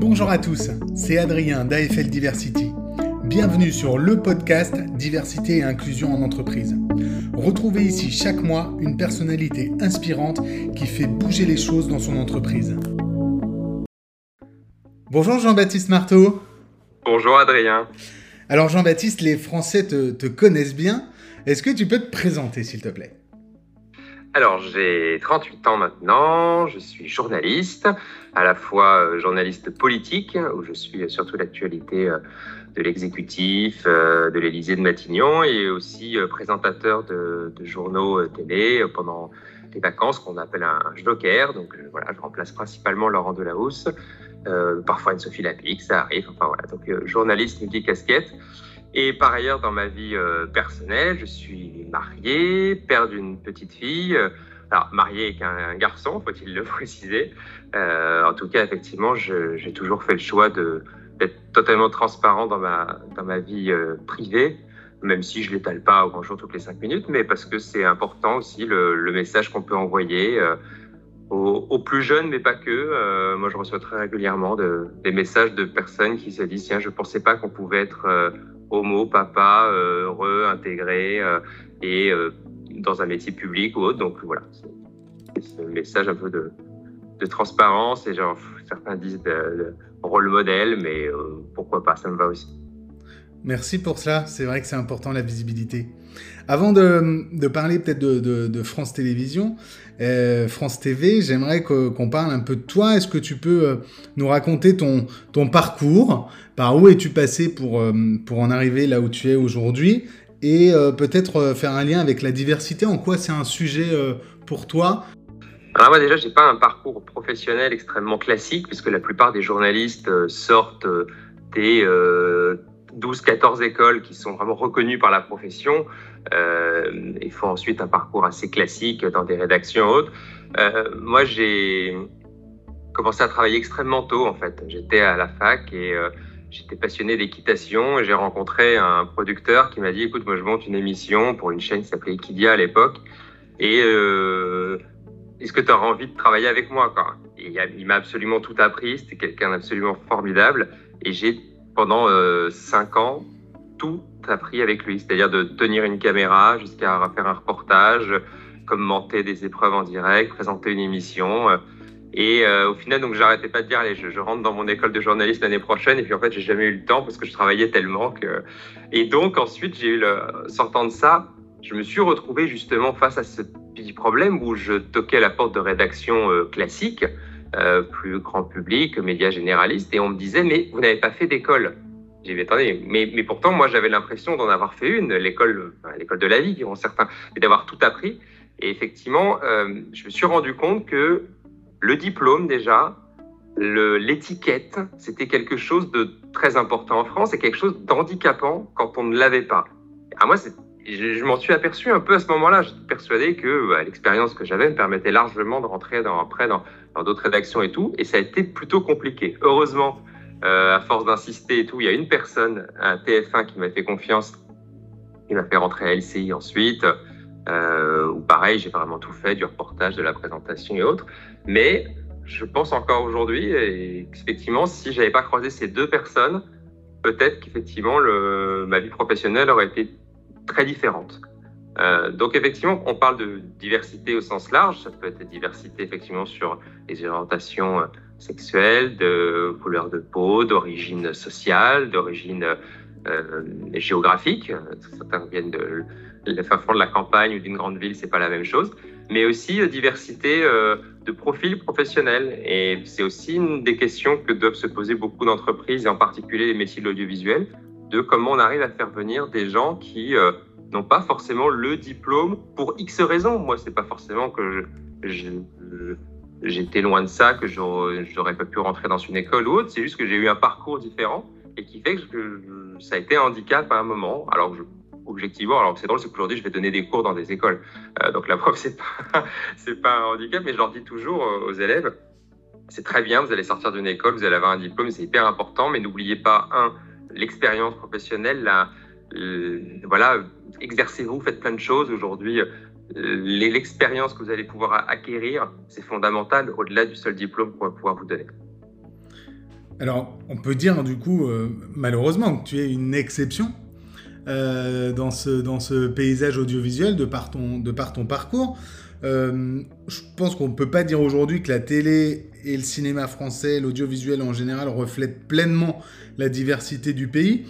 Bonjour à tous, c'est Adrien d'AFL Diversity. Bienvenue sur le podcast Diversité et inclusion en entreprise. Retrouvez ici chaque mois une personnalité inspirante qui fait bouger les choses dans son entreprise. Bonjour Jean-Baptiste Marteau. Bonjour Adrien. Alors Jean-Baptiste, les Français te, te connaissent bien. Est-ce que tu peux te présenter s'il te plaît? Alors, j'ai 38 ans maintenant, je suis journaliste, à la fois euh, journaliste politique, où je suis surtout l'actualité euh, de l'exécutif, euh, de l'Élysée de Matignon, et aussi présentateur de, journaux télé pendant les vacances qu'on appelle un, joker. Donc voilà, je remplace principalement Laurent Delahousse, parfois une Sophie Lapic, ça arrive. Enfin voilà, donc journaliste multi-casquette. Et par ailleurs, dans ma vie euh, personnelle, je suis marié, père d'une petite fille. alors, marié avec un, garçon, faut-il le préciser. Euh, en tout cas, effectivement, j'ai toujours fait le choix d'être totalement transparent dans ma, dans ma vie euh, privée, même si je ne l'étale pas au grand jour toutes les cinq minutes, mais parce que c'est important aussi le, message qu'on peut envoyer. Aux, plus jeunes, mais pas que. moi, je reçois très régulièrement de, des messages de personnes qui se disent Tiens, je ne pensais pas qu'on pouvait être homo, papa, euh, heureux, intégré euh, et euh, dans un métier public ou autre. Donc voilà, c'est ce message un peu de, transparence et genre certains disent rôle modèle, mais pourquoi pas, ça me va aussi. Merci pour cela, c'est vrai que c'est important la visibilité. Avant de, parler peut-être de, France Télévisions, euh, France TV, j'aimerais qu'on parle un peu de toi. Est-ce que tu peux euh, nous raconter ton, parcours? Par où es-tu passé pour, euh, pour en arriver là où tu es aujourd'hui? Et peut-être faire un lien avec la diversité. En quoi c'est un sujet pour toi? Alors moi déjà, j'ai pas un parcours professionnel extrêmement classique, puisque la plupart des journalistes sortent des 12-14 écoles qui sont vraiment reconnues par la profession euh, et font ensuite un parcours assez classique dans des rédactions hautes. Euh, moi, j'ai commencé à travailler extrêmement tôt en fait. J'étais à la fac et euh, j'étais passionné d'équitation j'ai rencontré un producteur qui m'a dit écoute, moi je monte une émission pour une chaîne qui s'appelait Equidia à l'époque et euh, est-ce que tu auras envie de travailler avec moi Il m'a absolument tout appris, c'était quelqu'un d'absolument formidable et j'ai pendant euh, cinq ans tout appris avec lui, c'est-à-dire de tenir une caméra jusqu'à faire un reportage, commenter des épreuves en direct, présenter une émission. Euh, et euh, au final, donc, j'arrêtais pas de dire, allez, je, rentre dans mon école de journaliste l'année prochaine. Et puis, en fait, j'ai jamais eu le temps parce que je travaillais tellement que. Et donc, ensuite, j'ai. Sortant de ça, je me suis retrouvé justement face à ce petit problème où je toquais la porte de rédaction classique euh, plus grand public, médias généralistes, et on me disait, mais vous n'avez pas fait d'école. J'ai dit, attendez, mais, mais pourtant, moi, j'avais l'impression d'en avoir fait une, l'école l'école de la vie, diront certains, d'avoir tout appris. Et effectivement, euh, je me suis rendu compte que le diplôme, déjà, l'étiquette, c'était quelque chose de très important en France et quelque chose d'handicapant quand on ne l'avait pas. À moi, c'est je, m'en suis aperçu un peu à ce moment-là. J'étais persuadé que bah, l'expérience que j'avais me permettait largement de rentrer dans, après dans d'autres rédactions et tout. Et ça a été plutôt compliqué. Heureusement, euh, à force d'insister et tout, il y a une personne, un TF1 qui m'a fait confiance, qui m'a fait rentrer à LCI ensuite. Euh, où pareil, j'ai vraiment tout fait, du reportage, de la présentation et autres. Mais je pense encore aujourd'hui, effectivement, si j'avais pas croisé ces deux personnes, peut-être qu'effectivement, ma vie professionnelle aurait été très différentes. Euh, donc effectivement, on parle de diversité au sens large. Ça peut être diversité effectivement sur les orientations euh, sexuelles, de couleur de peau, d'origine sociale, d'origine euh, géographique. Certains viennent de la fin de la campagne ou d'une grande ville, c'est pas la même chose. Mais aussi diversité de profils professionnels. Et c'est aussi une des questions que doivent se poser beaucoup d'entreprises, et en particulier les métiers de l'audiovisuel de comment on arrive à faire venir des gens qui euh, n'ont pas forcément le diplôme pour X raisons. Moi, c'est pas forcément que j'étais loin de ça, que j'aurais pas pu rentrer dans une école ou autre. C'est juste que j'ai eu un parcours différent et qui fait que ça a été un handicap à un moment. Alors, je, objectivement, alors c'est drôle, c'est qu'aujourd'hui, je vais donner des cours dans des écoles. Euh, donc, la preuve, c'est pas, pas un handicap, mais je leur dis toujours aux élèves, c'est très bien, vous allez sortir d'une école, vous allez avoir un diplôme, c'est hyper important, mais n'oubliez pas, un, l'expérience professionnelle, euh, voilà, exercez-vous, faites plein de choses. Aujourd'hui, euh, l'expérience que vous allez pouvoir acquérir, c'est fondamental au-delà du seul diplôme qu'on va pouvoir vous donner. Alors, on peut dire du coup, euh, malheureusement, que tu es une exception dans, ce, dans ce paysage audiovisuel de par ton, de par ton parcours. Euh, je pense qu'on ne peut pas dire aujourd'hui que la télé et le cinéma français, l'audiovisuel en général, reflètent pleinement la diversité du pays.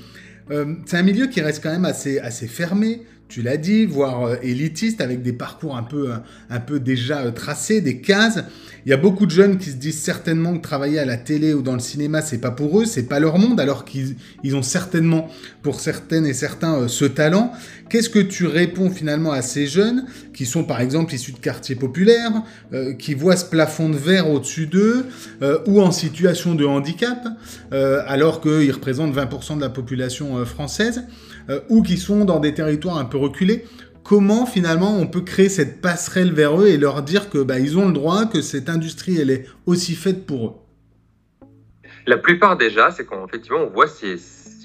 c'est un milieu qui reste quand même assez, assez fermé, tu l'as dit, voire élitiste, avec des parcours un peu, un peu déjà tracés, des cases. Il y a beaucoup de jeunes qui se disent certainement que travailler à la télé ou dans le cinéma, c'est pas pour eux, c'est pas leur monde, alors qu'ils ont certainement, pour certaines et certains, euh, ce talent. Qu'est-ce que tu réponds finalement à ces jeunes qui sont par exemple issus de quartiers populaires, euh, qui voient ce plafond de verre au-dessus d'eux, euh, ou en situation de handicap, alors qu'ils représentent 20% de la population française, ou qui sont dans des territoires un peu reculés? Comment finalement on peut créer cette passerelle vers eux et leur dire que bah, ils ont le droit, que cette industrie elle est aussi faite pour eux La plupart déjà, c'est qu'effectivement on voit ces,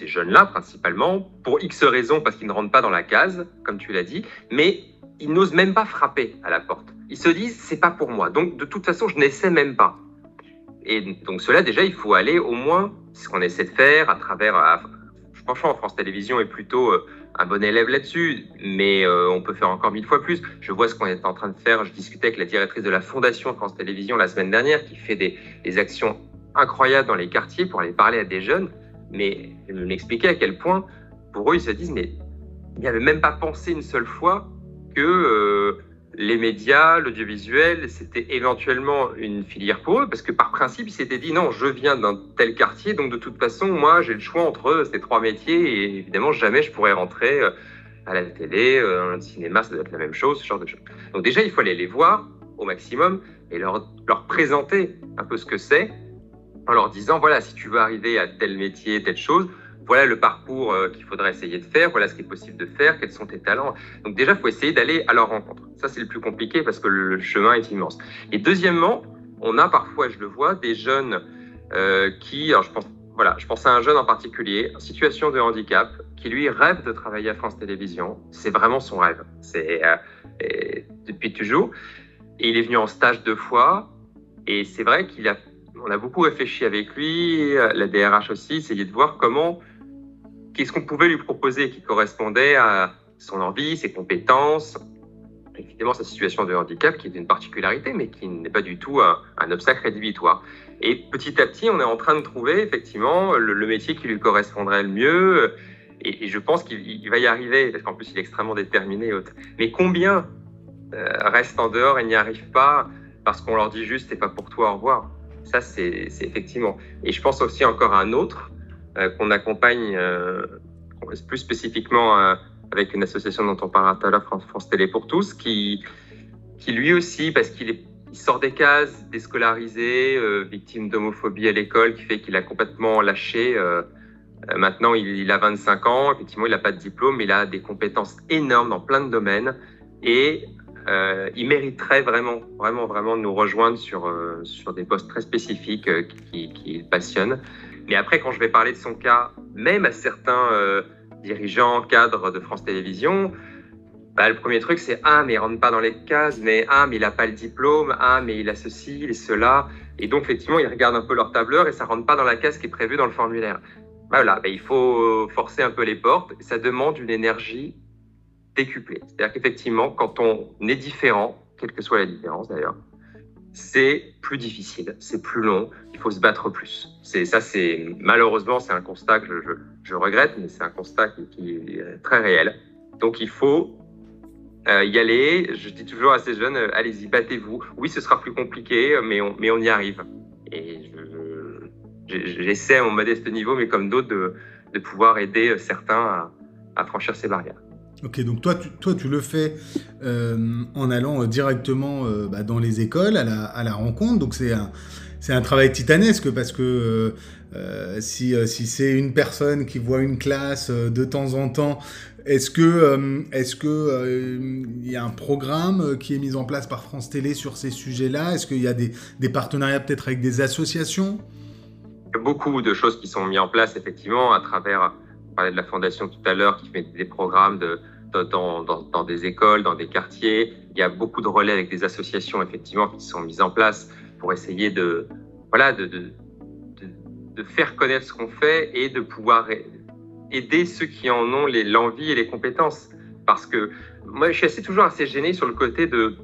jeunes-là principalement pour X raisons parce qu'ils ne rentrent pas dans la case, comme tu l'as dit, mais ils n'osent même pas frapper à la porte. Ils se disent c'est pas pour moi, donc de toute façon je n'essaie même pas. Et donc cela déjà il faut aller au moins ce qu'on essaie de faire à travers. franchement, France Télévisions est plutôt euh, un bon élève là-dessus, mais euh, on peut faire encore mille fois plus. Je vois ce qu'on est en train de faire. Je discutais avec la directrice de la Fondation France Télévisions la semaine dernière, qui fait des, actions incroyables dans les quartiers pour aller parler à des jeunes. Mais elle m'expliquait à quel point, pour eux, ils se disent, mais ils n'avaient même pas pensé une seule fois que euh, les médias, l'audiovisuel, c'était éventuellement une filière pour eux, parce que par principe, ils s'étaient dit non, je viens d'un tel quartier, donc de toute façon, moi, j'ai le choix entre ces trois métiers, et évidemment, jamais je pourrais rentrer euh, à la télé, euh, un cinéma, ça doit être la même chose, ce genre de choses. Donc déjà, il faut aller les voir au maximum et leur, leur présenter un peu ce que c'est, en leur disant, voilà, si tu veux arriver à tel métier, telle chose, voilà le parcours euh, qu'il faudrait essayer de faire, voilà ce qui est possible de faire, quels sont tes talents. Donc déjà, il faut essayer d'aller à leur rencontre. Ça, c'est le plus compliqué parce que le chemin est immense. Et deuxièmement, on a parfois, je le vois, des jeunes euh, qui, alors je pense, voilà, je pense à un jeune en particulier, en situation de handicap, qui lui rêve de travailler à France Télévisions. C'est vraiment son rêve. C'est euh, depuis toujours. Et il est venu en stage deux fois. Et c'est vrai qu'il a, on a beaucoup réfléchi avec lui, la DRH aussi, essayer de voir comment qu'est-ce qu'on pouvait lui proposer qui correspondait à son envie, ses compétences, évidemment sa situation de handicap qui est une particularité, mais qui n'est pas du tout un, obstacle rédhibitoire. Et petit à petit, on est en train de trouver effectivement le, métier qui lui correspondrait le mieux. Et, je pense qu'il va y arriver, parce qu'en plus il est extrêmement déterminé. Mais combien euh, restent en dehors et n'y arrivent pas parce qu'on leur dit juste c'est pas pour toi, au revoir? Ça, c'est effectivement. Et je pense aussi encore à un autre, euh, qu'on accompagne euh, plus spécifiquement euh, avec une association dont on tout à l'heure, France, Télé pour tous, qui, lui aussi, parce qu'il sort des cases, déscolarisé, victime d'homophobie à l'école, qui fait qu'il a complètement lâché. maintenant, il, a 25 ans, effectivement, il n'a pas de diplôme, mais il a des compétences énormes dans plein de domaines. Et il mériterait vraiment, vraiment, vraiment de nous rejoindre sur, sur des postes très spécifiques qui, qui passionnent. Mais après, quand je vais parler de son cas, même à certains euh, dirigeants, cadres de France Télévisions, bah, le premier truc, c'est Ah, mais il rentre pas dans les cases, mais Ah, mais il n'a pas le diplôme, Ah, mais il a ceci, et cela. Et donc, effectivement, ils regardent un peu leur tableur et ça rentre pas dans la case qui est prévue dans le formulaire. Voilà, bah, il faut forcer un peu les portes. Ça demande une énergie décuplée. C'est-à-dire qu'effectivement, quand on est différent, quelle que soit la différence d'ailleurs, c'est plus difficile, c'est plus long, il faut se battre plus. C'est ça, c'est malheureusement c'est un constat que je, regrette, mais c'est un constat qui, est très réel. Donc il faut euh, y aller. Je dis toujours à ces jeunes, euh, allez-y, battez-vous. Oui, ce sera plus compliqué, mais on, mais on y arrive. Et j'essaie à mon modeste niveau, mais comme d'autres, de, pouvoir aider certains à franchir ces barrières. Ok, donc toi, tu, toi, tu le fais euh, en allant directement euh, bah, dans les écoles, à la, rencontre. Donc c'est un, c'est un travail titanesque parce que euh, si, si c'est une personne qui voit une classe de temps en temps, est-ce que est-ce que il y a un programme qui est mis en place par France Télé sur ces sujets-là? Est-ce qu'il y a des, des partenariats peut-être avec des associations? Beaucoup de choses qui sont mises en place effectivement à travers. On parlait de la fondation tout à l'heure qui met des programmes de, dans, des écoles, dans des quartiers. Il y a beaucoup de relais avec des associations, effectivement, qui sont mises en place pour essayer de, voilà, de, de faire connaître ce qu'on fait et de pouvoir aider ceux qui en ont l'envie et les compétences. Parce que moi, je suis assez, toujours assez gêné sur le côté de,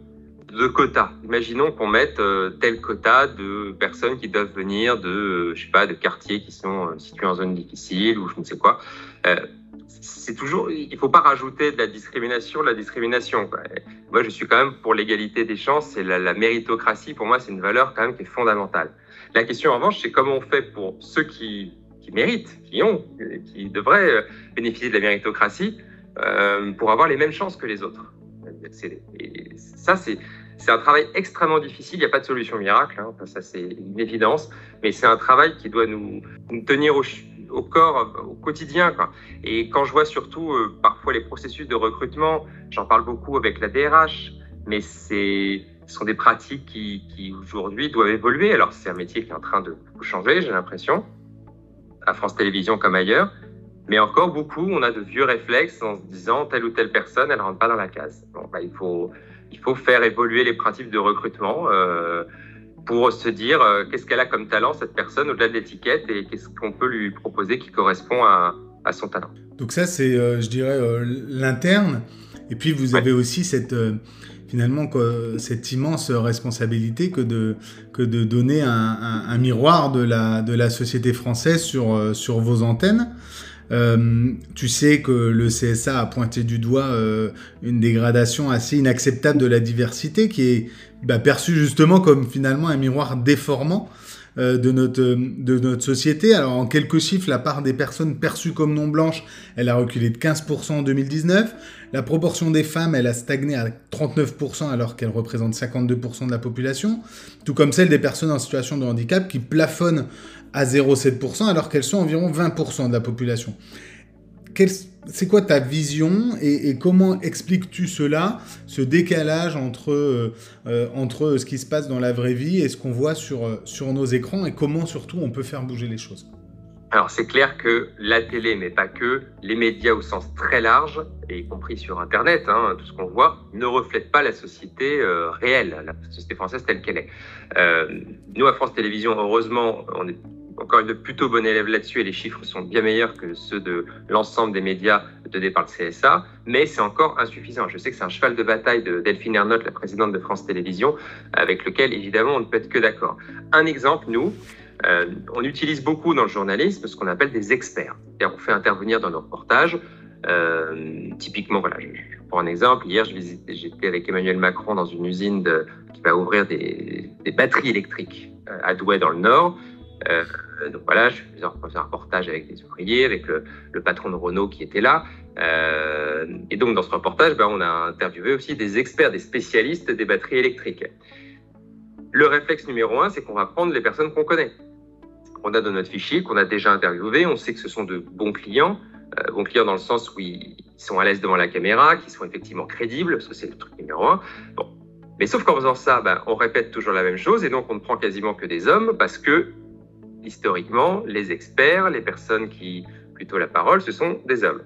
de quotas. Imaginons qu'on mette euh, tel quota de personnes qui doivent venir de, euh, je sais pas, de quartiers qui sont euh, situés en zone difficile ou je ne sais quoi. c'est toujours, il faut pas rajouter de la discrimination, de la discrimination. Moi, je suis quand même pour l'égalité des chances et la, la méritocratie. Pour moi, c'est une valeur quand même qui est fondamentale. La question en revanche, c'est comment on fait pour ceux qui, qui méritent, qui ont, qui devraient bénéficier de la méritocratie euh, pour avoir les mêmes chances que les autres. Ça, c'est un travail extrêmement difficile. Il n'y a pas de solution miracle, hein. ça c'est une évidence, mais c'est un travail qui doit nous, tenir au, corps, au quotidien. Et quand je vois surtout euh, parfois les processus de recrutement, j'en parle beaucoup avec la DRH, mais ce sont des pratiques qui, aujourd'hui doivent évoluer. Alors c'est un métier qui est en train de changer, j'ai l'impression, à France Télévisions comme ailleurs. Mais encore beaucoup, on a de vieux réflexes en se disant telle ou telle personne, elle rentre pas dans la case. Bon, bah, il, faut, il faut faire évoluer les pratiques de recrutement euh, pour se dire euh, qu'est-ce qu'elle a comme talent, cette personne, au-delà de l'étiquette, et qu'est-ce qu'on peut lui proposer qui correspond à, à son talent. Donc ça, c'est, euh, je dirais, euh, l'interne. Et puis, vous avez aussi cette euh, finalement cette immense responsabilité que de, que de donner un, un, un, miroir de la, de la société française sur, sur vos antennes. Euh, tu sais que le CSA a pointé du doigt euh, une dégradation assez inacceptable de la diversité qui est bah, perçue justement comme finalement un miroir déformant euh, de, notre, de notre société. Alors en quelques chiffres, la part des personnes perçues comme non blanches, elle a reculé de 15% en 2019. La proportion des femmes, elle a stagné à 39% alors qu'elle représente 52% de la population, tout comme celle des personnes en situation de handicap qui plafonnent à 0,7% alors qu'elles sont environ 20% de la population. C'est quoi ta vision et, comment expliques-tu cela, ce décalage entre, euh, euh, entre ce qui se passe dans la vraie vie et ce qu'on voit sur, euh, sur nos écrans et comment surtout on peut faire bouger les choses? Alors c'est clair que la télé, mais pas que, les médias au sens très large, y compris sur Internet, hein, tout ce qu'on voit, ne reflètent pas la société réelle, la société française telle qu'elle est. nous, à France Télévisions, heureusement, on est encore une plutôt bon élève là-dessus et les chiffres sont bien meilleurs que ceux de l'ensemble des médias donnés par le CSA, mais c'est encore insuffisant. Je sais que c'est un cheval de bataille de Delphine Ernotte, la présidente de France Télévisions, avec lequel évidemment on ne peut être que d'accord. Un exemple, nous, euh, on utilise beaucoup dans le journalisme ce qu'on appelle des experts. On fait intervenir dans nos reportages. Euh, typiquement, voilà, je, un exemple. Hier, j'étais avec Emmanuel Macron dans une usine qui va ouvrir des, des batteries électriques euh, à Douai dans le Nord. Euh, donc voilà, je faisais un, reportage avec des ouvriers, avec le, patron de Renault qui était là. Euh, et donc dans ce reportage, ben, on a interviewé aussi des experts, des spécialistes des batteries électriques. Le réflexe numéro un, c'est qu'on va prendre les personnes qu'on connaît. On a dans notre fichier, qu'on a déjà interviewé, on sait que ce sont de bons clients, euh, bons clients dans le sens où ils sont à l'aise devant la caméra, qui sont effectivement crédibles, parce que c'est le truc numéro un. Bon. Mais sauf qu'en faisant ça, ben, on répète toujours la même chose, et donc on ne prend quasiment que des hommes, parce que historiquement, les experts, les personnes qui plutôt la parole, ce sont des hommes.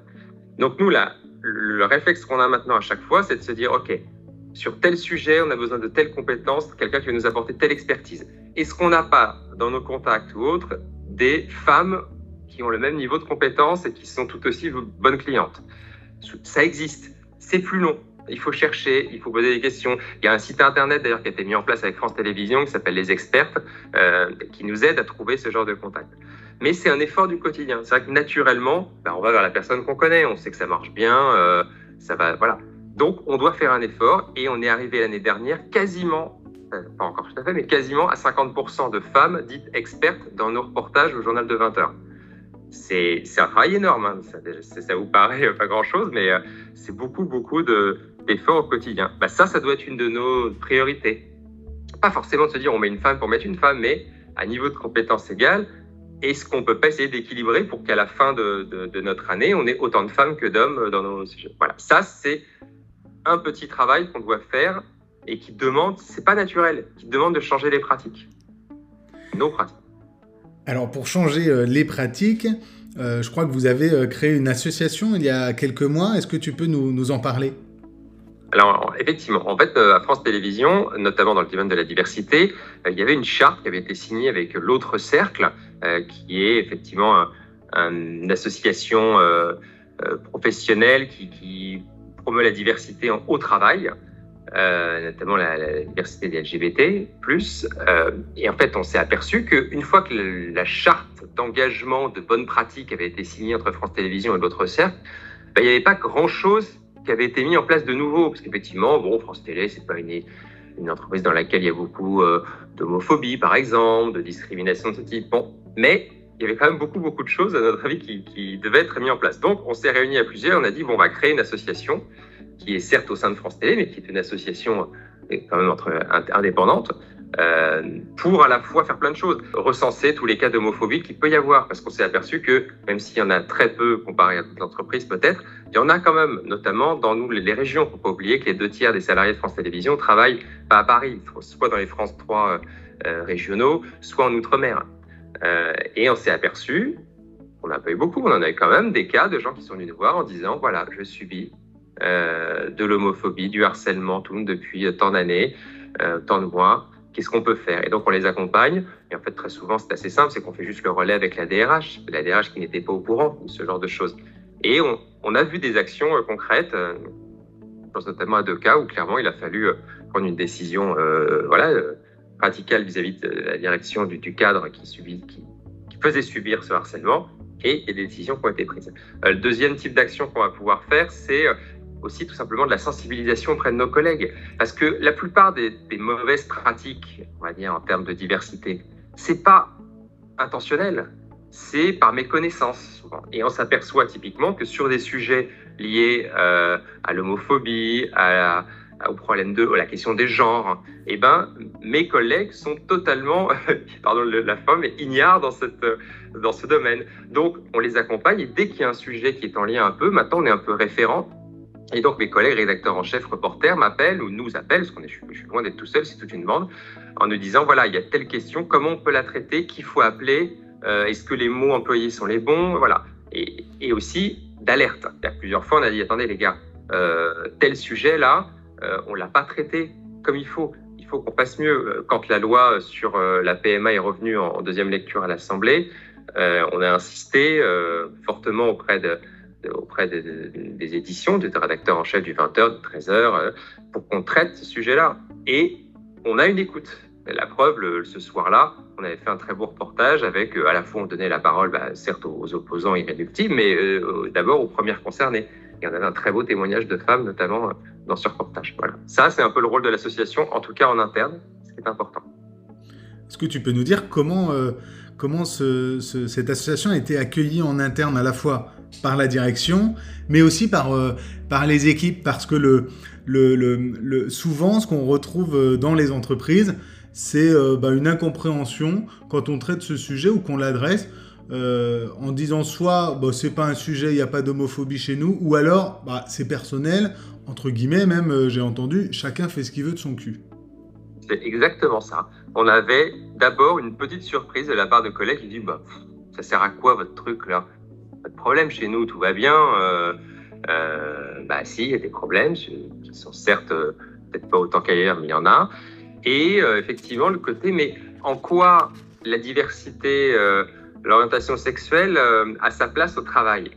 Donc nous, là, le réflexe qu'on a maintenant à chaque fois, c'est de se dire, OK, sur tel sujet, on a besoin de telles compétences, quelqu'un qui va nous apporter telle expertise. Est-ce qu'on n'a pas, dans nos contacts ou autres, des femmes qui ont le même niveau de compétences et qui sont tout aussi bonnes clientes? Ça existe. C'est plus long. Il faut chercher, il faut poser des questions. Il y a un site internet d'ailleurs qui a été mis en place avec France Télévisions qui s'appelle Les Expertes, euh, qui nous aide à trouver ce genre de contact. Mais c'est un effort du quotidien. C'est vrai que naturellement, ben, on va vers la personne qu'on connaît, on sait que ça marche bien, euh, ça va, voilà. Donc on doit faire un effort et on est arrivé l'année dernière quasiment, euh, pas encore tout à fait, mais quasiment à 50% de femmes dites expertes dans nos reportages au journal de 20 heures c'est un travail énorme. Hein. Ça, ça, vous paraît pas grand-chose, mais c'est beaucoup, beaucoup d'efforts au quotidien. Bah, ça, ça doit être une de nos priorités. Pas forcément de se dire on met une femme pour mettre une femme, mais à niveau de compétences égales, est-ce qu'on peut pas essayer d'équilibrer pour qu'à la fin de, notre année, on ait autant de femmes que d'hommes dans nos sujets? Voilà, ça, c'est un petit travail qu'on doit faire et qui demande, c'est pas naturel, qui demande de changer les pratiques, nos pratiques. Alors pour changer euh, les pratiques, euh, je crois que vous avez euh, créé une association il y a quelques mois. Est-ce que tu peux nous en parler? Alors, effectivement, en fait, à France Télévisions, notamment dans le domaine de la diversité, il y avait une charte qui avait été signée avec l'autre cercle, qui est effectivement une association professionnelle qui, promeut la diversité au travail. Euh, notamment la, diversité des LGBT+. Euh, et en fait, on s'est aperçu qu'une fois que la charte d'engagement de bonnes pratiques avait été signée entre France Télévisions et l'autre cercle, ben, il n'y avait pas grand-chose qui avait été mis en place de nouveau. Parce qu'effectivement, bon, France Télé, c'est pas une, entreprise dans laquelle il y a beaucoup euh, d'homophobie, par exemple, de discrimination de ce type. Bon, mais il y avait quand même beaucoup, beaucoup de choses, à notre avis, qui, devaient être mis en place. Donc, on s'est réunis à plusieurs, on a dit, bon, on va créer une association qui est certes au sein de France Télé, mais qui est une association euh, quand même entre, indépendante, euh, pour à la fois faire plein de choses, recenser tous les cas d'homophobie qu'il peut y avoir, parce qu'on s'est aperçu que même s'il y en a très peu comparé à toute l'entreprise peut-être, il y en a quand même, notamment dans nous les régions. Il ne faut pas oublier que les deux tiers des salariés de France Télévisions travaillent pas à Paris, soit dans les France 3 euh, régionaux, soit en Outre-mer. et on s'est aperçu, on n'a pas eu beaucoup, on en a eu quand même des cas de gens qui sont venus nous voir en disant voilà, je subis euh, de l'homophobie, du harcèlement, tout depuis tant d'années, euh, tant de mois. Qu'est-ce qu'on peut faire? Et donc on les accompagne. Et en fait, très souvent, c'est assez simple, c'est qu'on fait juste le relais avec la DRH, la DRH qui n'était pas au courant de ce genre de choses. Et on, a vu des actions euh, concrètes. je pense notamment à deux cas où clairement il a fallu prendre une décision, voilà, radicale vis-à-vis de la direction du, cadre qui, qui faisait subir ce harcèlement et, des décisions qui ont été prises. le deuxième type d'action qu'on va pouvoir faire, c'est aussi tout simplement de la sensibilisation auprès de nos collègues. Parce que la plupart des, mauvaises pratiques, on va dire, en termes de diversité, c'est pas intentionnel, c'est par méconnaissance. Et on s'aperçoit typiquement que sur des sujets liés euh, à l'homophobie, à, au problème de la question des genres, eh ben, mes collègues sont totalement, pardon la femme, ignares dans, cette, dans ce domaine. Donc, on les accompagne et dès qu'il y a un sujet qui est en lien un peu, maintenant on est un peu référent et donc mes collègues rédacteurs en chef, reporters m'appellent ou nous appellent, parce qu'on est, je suis loin d'être tout seul, c'est toute une bande, en nous disant voilà, il y a telle question, comment on peut la traiter, qu'il faut appeler, euh, est-ce que les mots employés sont les bons, voilà. Et, aussi d'alerte. Plusieurs fois, on a dit attendez les gars, euh, tel sujet là, euh, on l'a pas traité comme il faut. Il faut qu'on passe mieux. Quand la loi sur la PMA est revenue en, en deuxième lecture à l'Assemblée, on a insisté fortement auprès de auprès des, éditions, des rédacteurs en chef du 20h, du 13h, euh, pour qu'on traite ce sujet-là. Et on a une écoute. La preuve, ce soir-là, on avait fait un très beau reportage avec, euh, à la fois, on donnait la parole, bah, certes, aux, opposants irréductibles, mais euh, d'abord aux premières concernées. Et on avait un très beau témoignage de femmes, notamment dans ce reportage. Voilà. Ça, c'est un peu le rôle de l'association, en tout cas en interne, ce qui est important. Est-ce que tu peux nous dire comment, comment cette association a été accueillie en interne à la fois? Par la direction, mais aussi par, euh, par les équipes, parce que le, le, le, souvent, ce qu'on retrouve euh, dans les entreprises, c'est euh, bah, une incompréhension quand on traite ce sujet ou qu'on l'adresse en disant soit bah, c'est pas un sujet, il n'y a pas d'homophobie chez nous, ou alors bah, c'est personnel, entre guillemets, même j'ai entendu, chacun fait ce qu'il veut de son cul. C'est exactement ça. On avait d'abord une petite surprise de la part de collègues qui disent bah, ça sert à quoi votre truc là? Pas de problème chez nous, tout va bien. Euh, euh, bah si, il y a des problèmes qui sont certes euh, peut-être pas autant qu'ailleurs, mais il y en a. Et effectivement, le côté, mais en quoi la diversité, l'orientation sexuelle a sa place au travail?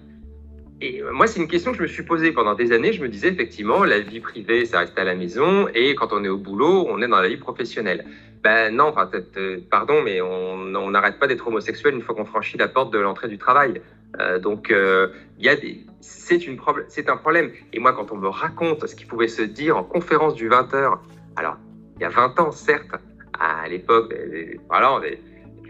Et moi, c'est une question que je me suis posée pendant des années. Je me disais effectivement, la vie privée, ça reste à la maison, et quand on est au boulot, on est dans la vie professionnelle. Ben non, enfin, pardon, mais on n'arrête pas d'être homosexuel une fois qu'on franchit la porte de l'entrée du travail. Euh, donc, euh, c'est, un problème. Et moi, quand on me raconte ce qui pouvait se dire en conférence du 20h, alors, il y a 20 ans, certes, à l'époque, voilà, des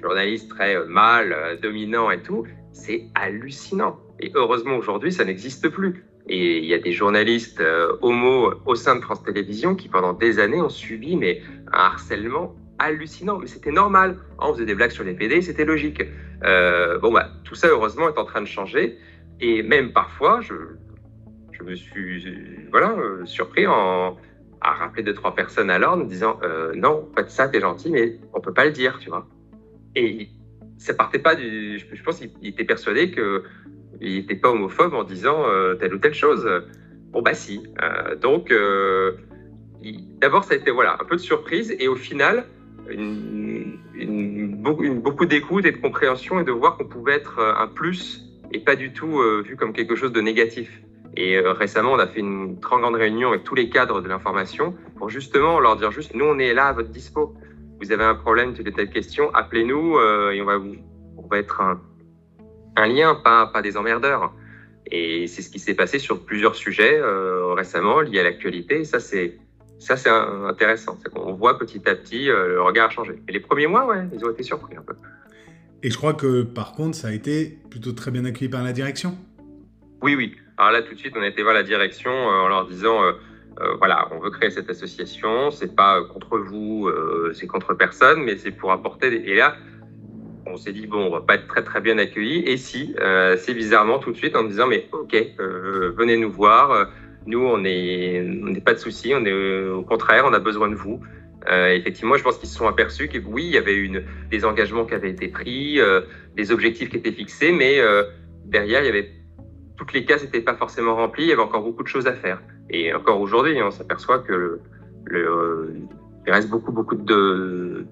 journalistes très euh, mâles, dominants et tout, c'est hallucinant. Et heureusement, aujourd'hui, ça n'existe plus. Et il y a des journalistes homo au sein de France Télévisions qui, pendant des années, ont subi mais, un harcèlement hallucinant. Mais c'était normal. On faisait des blagues sur les PD, c'était logique. Euh, bon, bah, tout ça, heureusement, est en train de changer. Et même parfois, je, je me suis voilà, euh, surpris en, à rappeler deux, trois personnes à l'ordre en disant euh, Non, pas de ça, t'es gentil, mais on peut pas le dire, tu vois. Et ça partait pas du. Je, pense qu'il était persuadé qu'il n'était pas homophobe en disant telle ou telle chose. Bon, bah si. donc, d'abord, ça a été voilà, un peu de surprise. Et au final, beaucoup, d'écoute et de compréhension et de voir qu'on pouvait être euh, un plus et pas du tout euh, vu comme quelque chose de négatif. Et euh, récemment, on a fait une très grande réunion avec tous les cadres de l'information pour justement leur dire juste, nous, on est là à votre dispo. Vous avez un problème, telle telle question, appelez-nous et on va, vous, on va être un, un lien, pas, pas des emmerdeurs. Et c'est ce qui s'est passé sur plusieurs sujets récemment liés à l'actualité. Ça, c'est ça, c'est intéressant. On voit petit à petit euh, le regard changer. Et les premiers mois, ouais, ils ont été surpris un peu. Et je crois que par contre, ça a été plutôt très bien accueilli par la direction. Oui, oui. Alors là, tout de suite, on a été voir la direction euh, en leur disant euh, voilà, on veut créer cette association. C'est pas contre vous, c'est contre personne, mais c'est pour apporter. Des... Et là, on s'est dit bon, on va pas être très très bien accueillis. Et si, c'est bizarrement tout de suite en disant mais ok, venez nous voir nous, on n'est pas de souci, on est au contraire, on a besoin de vous. Euh, effectivement, je pense qu'ils se sont aperçus que oui, il y avait une, des engagements qui avaient été pris, euh, des objectifs qui étaient fixés, mais euh, derrière, il y avait toutes les cases n'étaient pas forcément remplies, il y avait encore beaucoup de choses à faire. Et encore aujourd'hui, on s'aperçoit que reste beaucoup, beaucoup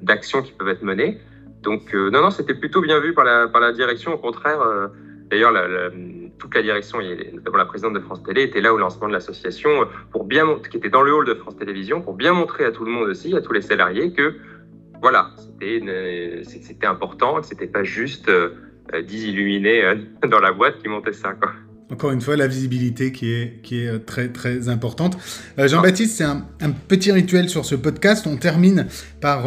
d'actions qui peuvent être menées. Donc, non, non, c'était plutôt bien vu par la, par la direction. Au contraire, d'ailleurs, la toute la direction, notamment la présidente de France Télé, était là au lancement de l'association, pour bien qui était dans le hall de France Télévisions, pour bien montrer à tout le monde aussi, à tous les salariés, que voilà, c'était important, que c'était pas juste euh, 10 illuminés euh, dans la boîte qui montaient ça. Quoi. Encore une fois, la visibilité qui est, qui est euh, très très importante. Euh, Jean-Baptiste, c'est un, petit rituel sur ce podcast. On termine par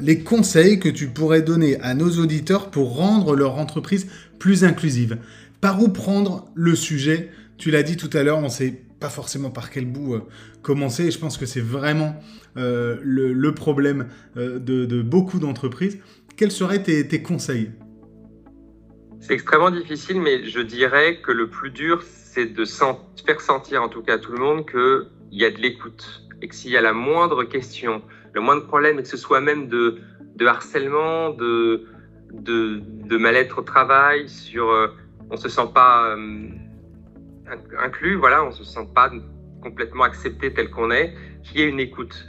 les conseils que tu pourrais donner à nos auditeurs pour rendre leur entreprise plus inclusive. Par où prendre le sujet? Tu l'as dit tout à l'heure, on ne sait pas forcément par quel bout euh, commencer. Je pense que c'est vraiment euh, le, problème euh, de, beaucoup d'entreprises. Quels seraient tes, conseils? C'est extrêmement difficile, mais je dirais que le plus dur, c'est de faire sentir, en tout cas à tout le monde, qu'il y a de l'écoute. Et que s'il y a la moindre question, le moindre problème, et que ce soit même de, harcèlement, de, de, mal-être au travail, sur on se sent pas euh, inclus, voilà, on se sent pas complètement accepté tel qu'on est, qu'il y ait une écoute.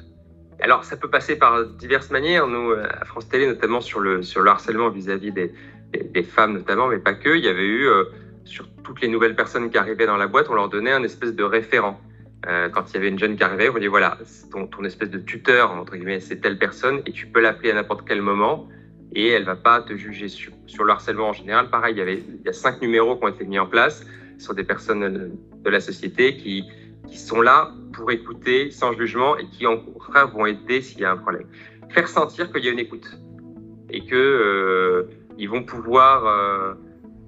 Alors, ça peut passer par diverses manières. Nous, à France Télé, notamment sur le harcèlement vis-à-vis des, des, femmes, notamment, mais pas que, il y avait eu, euh, sur toutes les nouvelles personnes qui arrivaient dans la boîte, on leur donnait un espèce de référent. Euh, quand il y avait une jeune qui arrivait, on dit voilà, ton, ton espèce de tuteur, entre guillemets, c'est telle personne, et tu peux l'appeler à n'importe quel moment et elle va pas te juger sur, sur, le harcèlement en général. Pareil, il y, avait, il y a cinq numéros qui ont été mis en place sur des personnes de la société qui, qui sont là pour écouter sans jugement et qui, en contraire, vont aider s'il y a un problème. Faire sentir qu'il y a une écoute et que euh, ils vont pouvoir euh,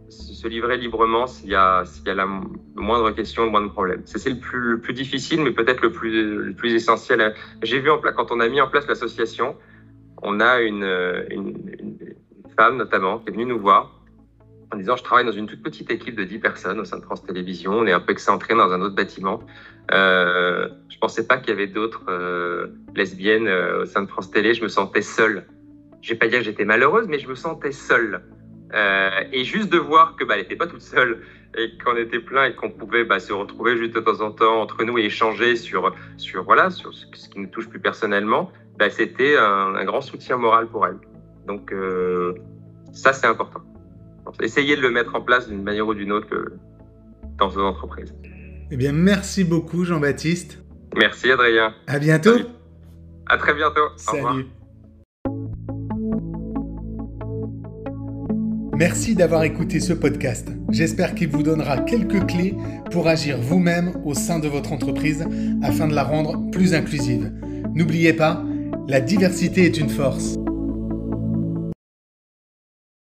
se livrer librement s'il y a, la moindre question, le moindre problème. C'est le plus, le plus difficile, mais peut-être le plus, essentiel. J'ai vu en place, quand on a mis en place l'association, on a une, femme notamment qui est venue nous voir en disant je travaille dans une toute petite équipe de 10 personnes au sein de France Télévisions, on est un peu excentré dans un autre bâtiment. Euh, je pensais pas qu'il y avait d'autres euh, lesbiennes au sein de France Télé, je me sentais seule. Je vais pas dire que j'étais malheureuse, mais je me sentais seule. Euh, et juste de voir que bah, elle n'était pas toute seule et qu'on était plein et qu'on pouvait bah, se retrouver juste de temps en temps entre nous et échanger sur, sur, voilà, sur ce qui nous touche plus personnellement, bah, c'était un, grand soutien moral pour elle. Donc euh, ça, c'est important. Essayez de le mettre en place d'une manière ou d'une autre dans vos entreprises. Eh bien, merci beaucoup, Jean-Baptiste. Merci, Adrien. À bientôt. À très bientôt. Salut. Merci d'avoir écouté ce podcast. J'espère qu'il vous donnera quelques clés pour agir vous-même au sein de votre entreprise afin de la rendre plus inclusive. N'oubliez pas, la diversité est une force.